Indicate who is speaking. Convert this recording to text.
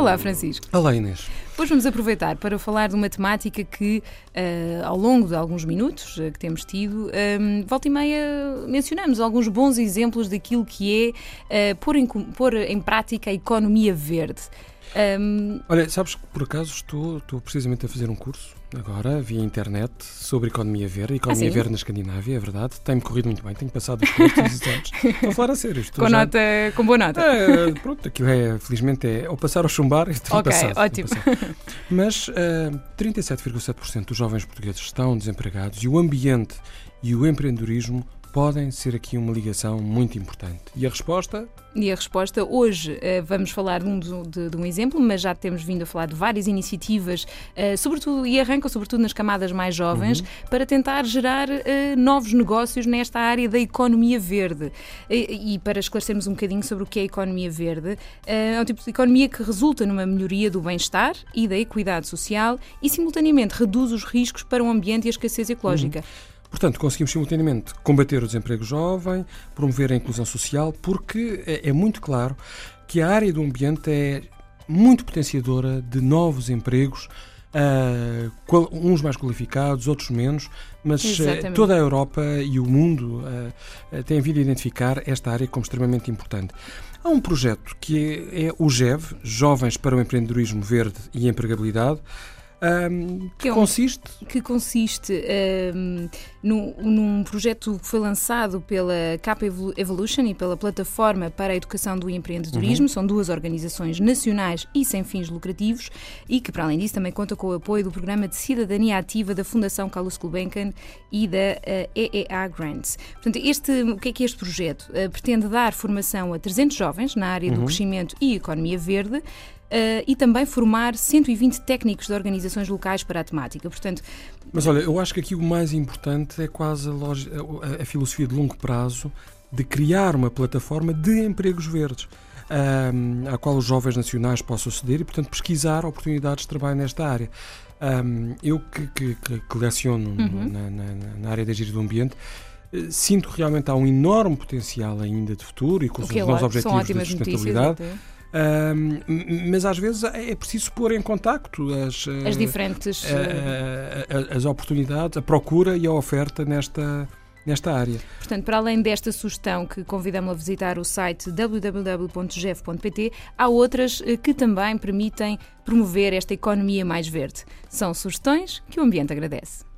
Speaker 1: Olá, Francisco.
Speaker 2: Olá, Inês.
Speaker 1: Hoje vamos aproveitar para falar de uma temática que, uh, ao longo de alguns minutos uh, que temos tido, um, volta e meia mencionamos alguns bons exemplos daquilo que é uh, pôr, em, pôr em prática a economia verde.
Speaker 2: Um... Olha, sabes que por acaso estou, estou precisamente a fazer um curso agora via internet sobre economia verde, economia ah, verde na Escandinávia, é verdade. Tem-me corrido muito bem, tenho passado os cursos exames. Estou a falar a sério.
Speaker 1: Com, já... nota, com boa nota.
Speaker 2: É, pronto, aquilo é, felizmente, é ou passar ou chumbar, estou
Speaker 1: okay,
Speaker 2: passado.
Speaker 1: ótimo.
Speaker 2: Mas uh, eh, 37,7% dos jovens portugueses estão desempregados e o ambiente e o empreendedorismo podem ser aqui uma ligação muito importante. E a resposta?
Speaker 1: E a resposta, hoje uh, vamos falar de um, de, de um, exemplo, mas já temos vindo a falar de várias iniciativas, uh, sobretudo, e arrancam sobretudo nas camadas mais jovens, uhum. para tentar gerar uh, novos negócios nesta área da economia verde. E, e, para esclarecermos um bocadinho sobre o que é a economia verde, é um tipo de economia que resulta numa melhoria do bem-estar e da equidade social e, simultaneamente, reduz os riscos para o ambiente e a escassez ecológica. Uhum.
Speaker 2: Portanto, conseguimos simultaneamente combater o desemprego jovem, promover a inclusão social, porque é, é muito claro que a área do ambiente é muito potenciadora de novos empregos, Uh, uns mais qualificados, outros menos, mas uh, toda a Europa e o mundo uh, têm vindo a identificar esta área como extremamente importante. Há um projeto que é, é o GEV, Jovens para o Empreendedorismo Verde e Empregabilidade, um, que, que, consiste?
Speaker 1: Que consiste um, num, num, projeto que foi lançado pela Capa Evolution e pela Plataforma para a Educação do Empreendedorismo. Uhum. São duas organizações nacionais e sem fins lucrativos e que, para além disso, também conta com o apoio do Programa de Cidadania Ativa da Fundação Carlos Gulbenkian e da uh, EEA Grants. Portanto, este, o que é que é este projeto? Uh, pretende dar formação a 300 jovens na área uhum. do crescimento e economia verde uh, e também formar 120 técnicos de organizações locais para a temática. Portanto,
Speaker 2: Mas olha, eu acho que aqui o mais importante é quase a, a, a filosofia de longo prazo de criar uma plataforma de empregos verdes. Um, à qual os jovens nacionais possam aceder e, portanto, pesquisar oportunidades de trabalho nesta área. Um, eu que, que, que leciono uhum. na, na, na, área da gestão do ambiente, eh, sinto que realmente há um enorme potencial ainda de futuro e com os novos objetivos de sustentabilidade. Notícias, mas às vezes é preciso pôr em contacto as,
Speaker 1: as diferentes
Speaker 2: as oportunidades, a procura e a oferta nesta, nesta área.
Speaker 1: Portanto, para além desta sugestão que convidamos a visitar o site www.gef.pt, há outras eh, que também permitem promover esta economia mais verde. São sugestões que o ambiente agradece.